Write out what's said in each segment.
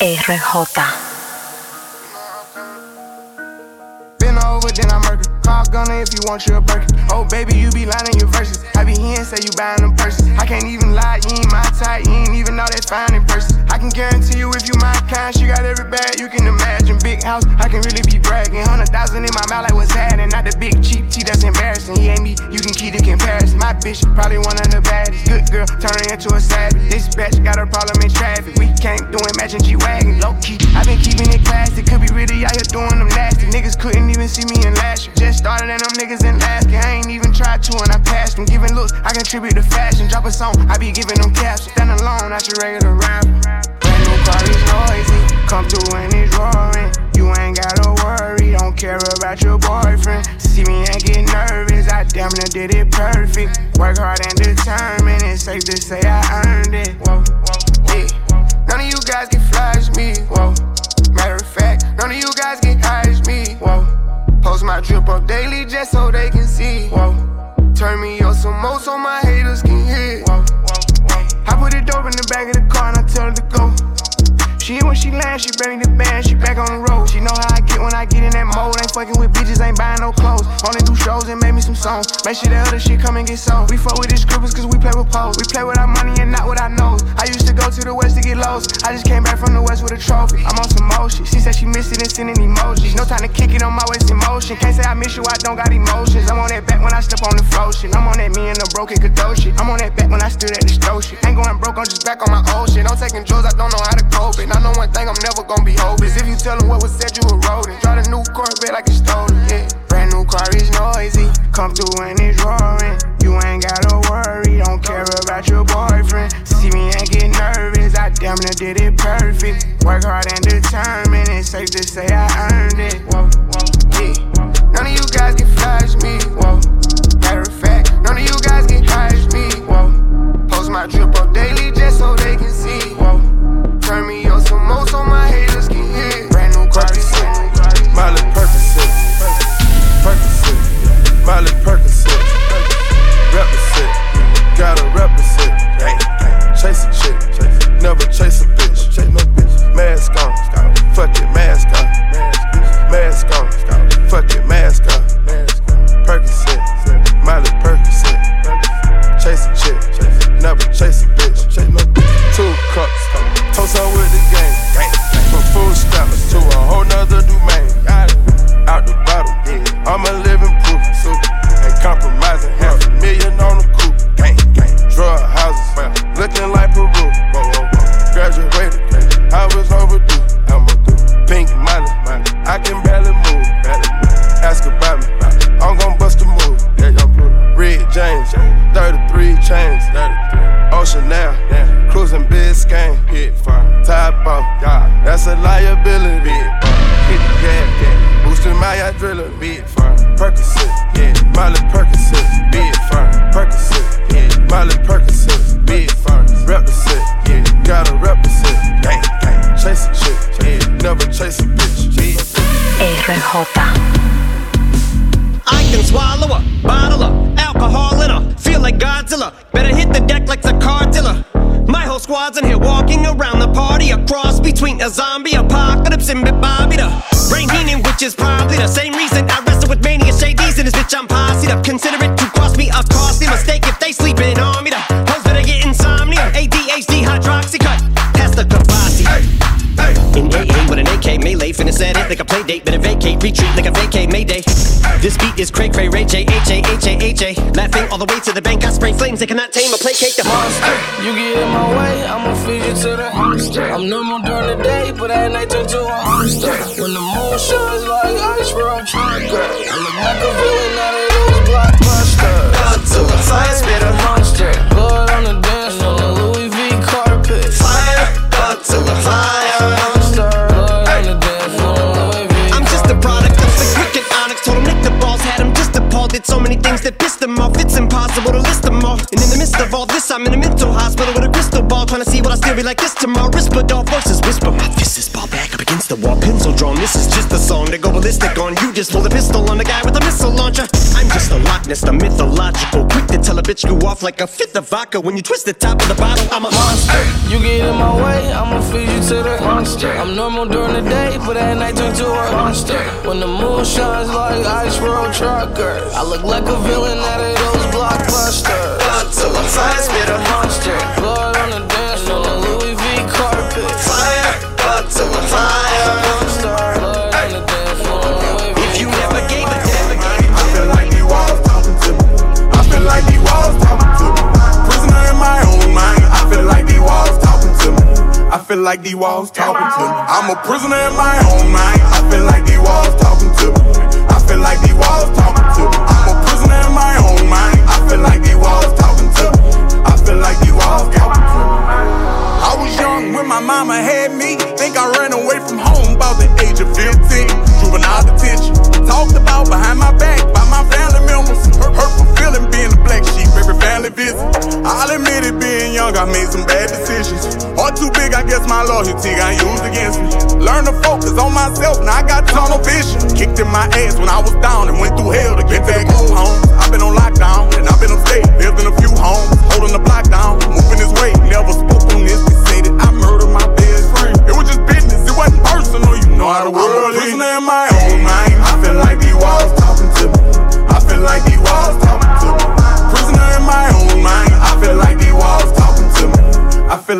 RJ. Been gunner if you want your Birkin. Oh, baby, you be lying your verses. I be here and say you buying them purses. I can't even lie, you ain't my type. You ain't even know that fine in person. I can guarantee you if you my kind, she got every bag you can imagine. Big house, I can really be bragging. Hundred thousand in my mouth, like what's happening. Not the big cheap tea that's embarrassing. He ain't me, you can keep the comparison. My bitch, probably one of the baddest. Good girl, turning into a savage. This bitch got a problem in traffic. We can't do it, matching G Wagon. Low key, contribute to fashion. Drop a song, I be giving them caps. Stand alone, not your regular rapper. Brand new car is noisy. Come through and it's roaring. You ain't gotta worry, don't care about your boyfriend. See me and get nervous, I damn near did it perfect. Work hard and determined, it's safe to say I earned it. Whoa, yeah. None of you guys can flash me. Whoa. Matter of fact, none of you guys high as me. Whoa. Post my drip up daily just so they can see. Whoa. Turn me up some more so my haters can hear. I put it dope in the back of the car and I tell her to go. She when she land, she bring the band, she back on the road. She know how I get when I get in that mode. Ain't fucking with bitches, ain't buying no clothes. Only do shows and make me some songs. Make sure that other shit come and get sold. We fuck with these scribbles cause we play with pose. We play with our money and not with our nose. I used to go to the west to get lows. I just came back from the west with a trophy. I'm on some motion. She said she missed it and sending emojis. No time to kick it on my waist in motion. Can't say I miss you, I don't got emotions. I'm on that back when I step on the flow shit. I'm on that me and the broken Kadoshi. Shit. I'm on that back when I stood at the shit. Ain't going broke, I'm just back on my old shit. I'm taking drugs, I don't know how to cope it. I know one thing, I'm never gonna be hopeless. If you tell what was said, you a rodent. Drive a new Corvette like it's stolen, yeah. Brand new car is noisy. Come through and it's roaring. You ain't gotta worry, don't care about your boyfriend. See me and get nervous, I damn near did it perfect. Work hard and determined, it's safe to say I earned it. A liability. Uh, hit the gas, boosting my adrenaline. Big firm, Percocet, yeah, Miley Percocet, big firm, Percocet, yeah, Miley Percocet, big firm, represent, yeah, gotta represent, gang, gang, chase a chick, yeah, never chase a bitch, yeah. RJ. I can swallow a bottle of alcohol in her. Feel like Godzilla. Better hit the deck like the car dealer. Squad's in here walking around the party. A cross between a zombie apocalypse and Bobby the Brain Heenan, which is probably the same reason I wrestle with mania shadies And this bitch. I'm posse up. Consider it to cost me a costly mistake if they date. Better vacate, retreat like a vacate Mayday. This beat is cray cray, Ray J, H A, H A, H A. Laughing all the way to the bank, I spray flames. They cannot tame or placate the monster. You get in my way, I'ma feed you to the monster. I'm normal during the day, but at night turn to a monster. When the moon shines like ice, bro, I'm trying to go. I look like a villain out of those blockbusters. Got to a fire spitter. That pissed him off. It's impossible to list them all. And in the midst of all this, I'm in a mental hospital with a crystal ball. Trying to see what I still be like this tomorrow. Dog voices whisper. My fist is ball back up against the wall. Pencil drawn. This is just a song to go ballistic on. You just pull the pistol on the guy with a missile launcher. I'm just a Loch Ness, the mythological. Quick to tell a bitch you off like a fifth of vodka. When you twist the top of the bottle, I'm a monster. You get in my way, I'ma feed you to the monster. I'm normal during the day, but at night turn to a monster. When the moon shines like ice road truckers, I look like a villain out of those like these walls talking to me. I'm a prisoner in my own mind. I feel like these walls talking to me. I feel like these walls talking to me.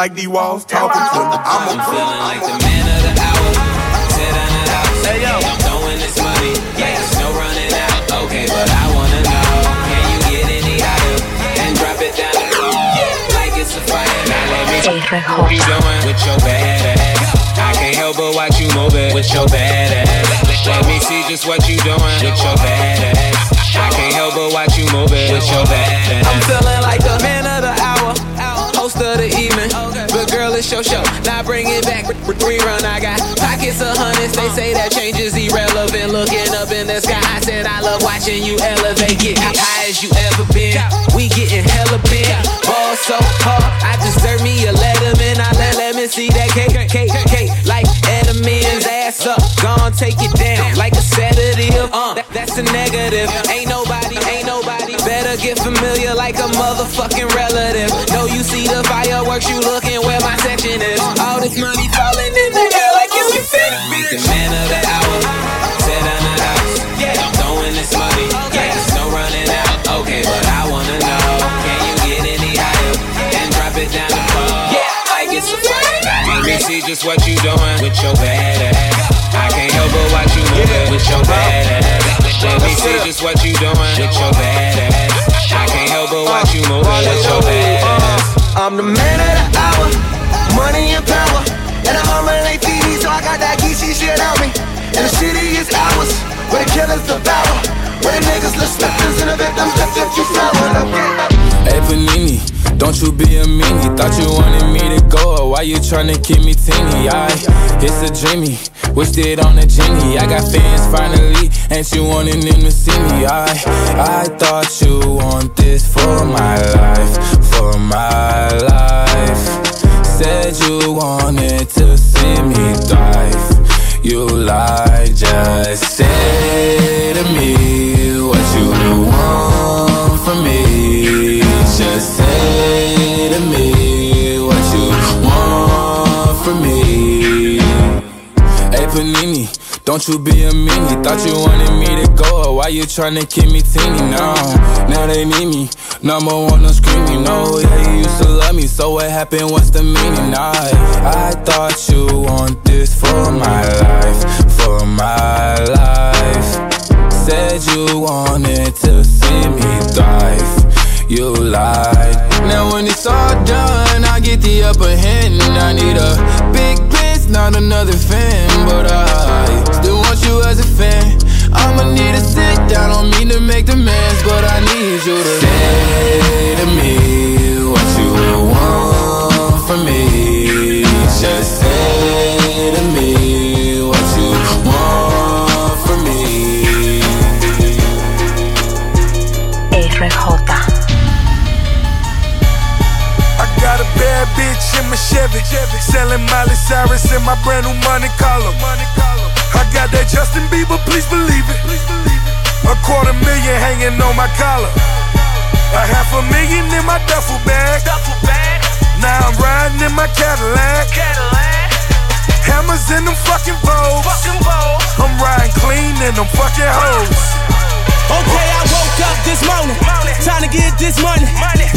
Like these walls talking to me. I'm a I'm feeling like the man of the hour. Sit down the house. Hey, yo. I'm throwing this money. Like there's no running out. Okay, but I wanna know. Can you get any higher? And drop it down the floor. Like it's a fire. Now let me see what you doing with your bad ass. I can't help but watch you move it with your bad ass. Let me see just what you doing with your bad ass. I can't help but watch you move it with your bad I'm feeling like the man of the hour, host of the evening. But girl, it's your show. Now bring it back. Rerun, I got pockets of hundreds. They say that change is irrelevant. Looking up in the sky, I said I love watching you elevate. Get high as you ever been. We getting hella big. Ball so hard, I deserve me a letterman. I let let me see that cake, cake, cake. Like Edelman's ass up, gon' take it down like a sedative. Uh, that- that's a negative. Ain't familiar like a motherfucking relative. No, you see the fireworks, you looking where my section is. All this money falling in the air like it's. Like the man of the hour. Sit down the house. I'm throwing this money. Like there's no running out. Okay, but I wanna know. Can you get any higher? And drop it down the floor. Yeah, like it's a fire. Let me see just what you doing with your bad ass. I can't help but watch you move it with your bad ass. Let me see just what you doing with your bad ass. I can't help but watch you move it with your bad ass. I'm the man of the hour, money and power. And I'm on my late TV, so I got that geeky shit on me. And the city is ours, where the killers devour. Where the niggas look slippers and the victims left if you flower. Hey Panini, don't you be a meanie. Thought you wanted me to go, or why you tryna keep me teeny? I, it's a dreamy, wished it on a genie. I got fans finally, ain't you wanting them to see me? I, I thought you want this for my life, for my life. Said you wanted to see me thrive. You lied, just say to me what you want from me. Just say to me what you want from me. Panini, don't you be a meanie. Thought you wanted me to go, why you tryna keep me teeny now? Now they need me, number one on screaming. No, yeah, you used to love me, so what happened? What's the meaning? I, I thought you want this for my life, for my life. Said you wanted to see me thrive. You lied. Now when it's all done, I get the upper hand. I need a big piece, not another fan, but I my Chevy. Selling Miley Cyrus in my brand new money collar. I got that Justin Bieber, please believe it. A quarter million hanging on my collar. A half a million in my duffel bag. Now I'm riding in my Cadillac. Hammers in them fucking bowls. I'm riding clean in them fucking hoes. Okay, I woke up this morning. Time to get this money.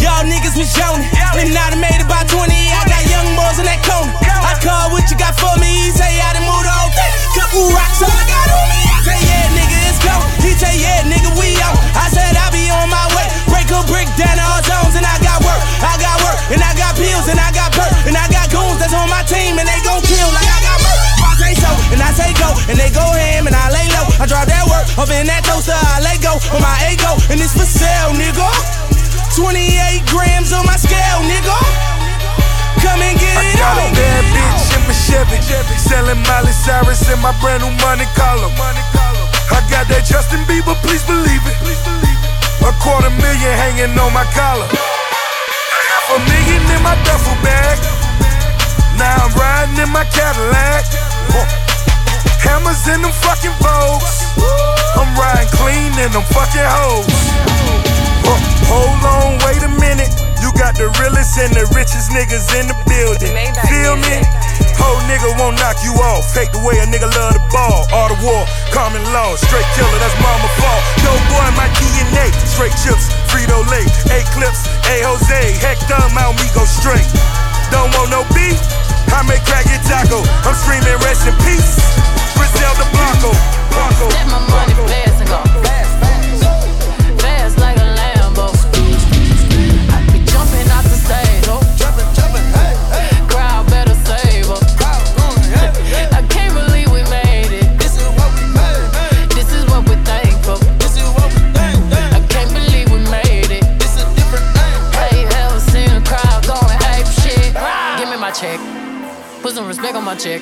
Y'all niggas was yawning. And now I made about 20. I got young boys in that corner. I call what you got for me. He say I done moved on. Couple rocks, all I got on me. I say, yeah, nigga, it's go. He say, yeah, nigga, we out. I said, I'll be on my way. Break a brick down all zones. And I got work. I got work. And I got pills. And I got perk. And I got goons that's on my team. And they gon' kill like I got murk. I say so. And I say go. And they go ham. Up in that toaster. I lay go on my ego, and it's for sale, nigga. 28 grams on my scale, nigga. Come and get I it got on. a bad bitch in my Chevy, selling Miley Cyrus in my brand new money column. I got that Justin Bieber, please believe it. A quarter million hanging on my collar. Half a million in my duffel bag. Now I'm riding in my Cadillac. Hammers in them fucking Vogues. I'm riding clean in them fucking hoes. Uh, hold on, wait a minute. You got the realest and the richest niggas in the building. Feel me? Whole nigga won't knock you off. Fake the way a nigga love the ball. All the war, common law. Straight killer, that's mama fault. Yo, boy, my DNA. Straight chips, Frito Lay. A clips, A Jose. Heck, dumb out me go straight. Don't want no beef? I make crack your taco. I'm screaming rest in peace. Griselda Blanco. Blanco. Let my money fast and go. Fast like a Lambo. I be jumping off the stage, oh. Crowd better save her. Uh, I can't believe we made it. This is what we made. This is what we're thankful. This is what we I can't believe we made it. This is different Hey, ever seen a crowd going ape shit? Ah. Give me my check. Put some respect on my check.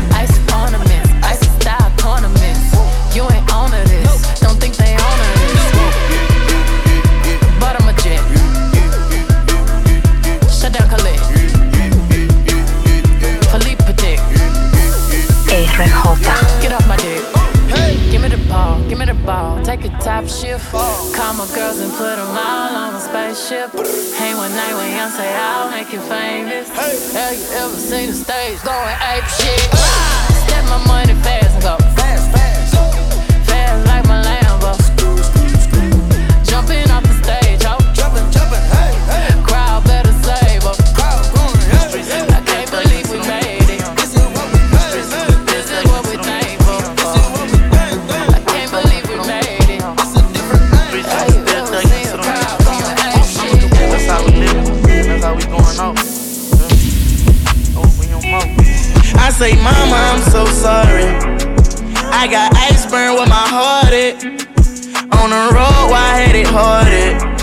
hearted.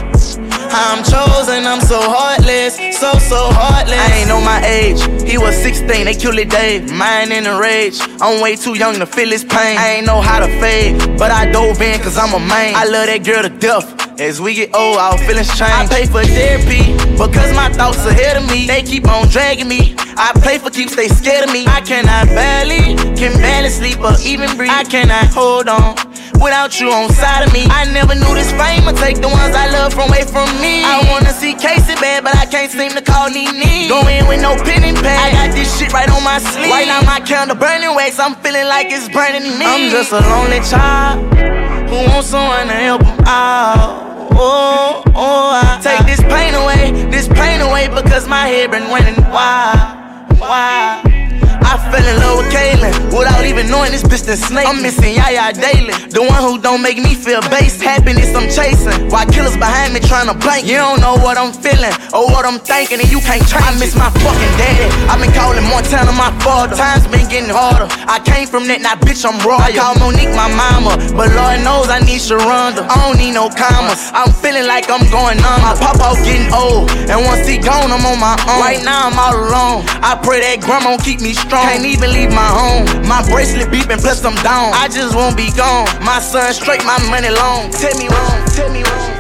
I'm chosen, I'm so heartless, so, so heartless. I ain't know my age. He was 16, they killed it Dave. Mine in a rage. I'm way too young to feel his pain. I ain't know how to fade, but I dove in cause I'm a man. I love that girl to death. As we get old, our feelings change. I pay for therapy because my thoughts ahead of me. They keep on dragging me. I play for keeps, they scared of me. I cannot barely, can barely sleep or even breathe. I cannot hold on without you on side of me. I never knew this fame would take the ones I love from away from me. I wanna see Casey bad, but I can't seem to call Nene. Go in with no pen and pad. I got this shit right on my sleeve. Right now my candle burning wax. I'm feeling like it's burning me. I'm just a lonely child who wants someone to help him out. Oh, oh, I take this pain away, this pain away because my head been running wild, wild. I fell in love with Kaylin without even knowing this bitch the snake. I'm missing Yaya daily, the one who don't make me feel base. Happiness I'm chasing, while killers behind me trying to blank. You don't know what I'm feeling or what I'm thinking, and you can't change. I miss my fucking daddy. I've been calling Montana my father. Times been getting harder. I came from that, now bitch I'm raw. I call Monique my mama, but Lord knows I need Sharonda. I don't need no commas. I'm feeling like I'm going on. My papa getting old, and once he gone, I'm on my own. Right now I'm all alone. I pray that grandma keep me strong. Can't even leave my home. My bracelet beeping, plus I'm down. I just won't be gone. My son straight, my money long. Tell me wrong, tell me wrong.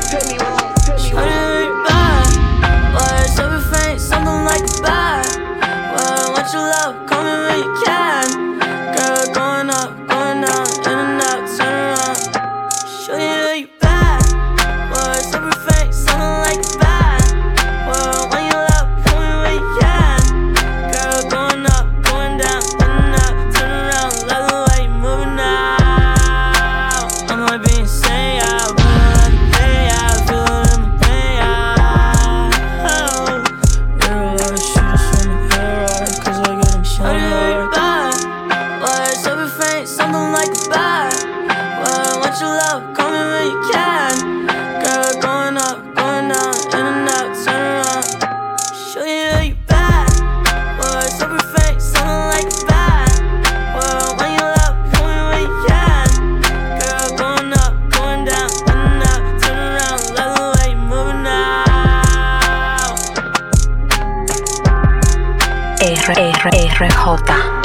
RRJ.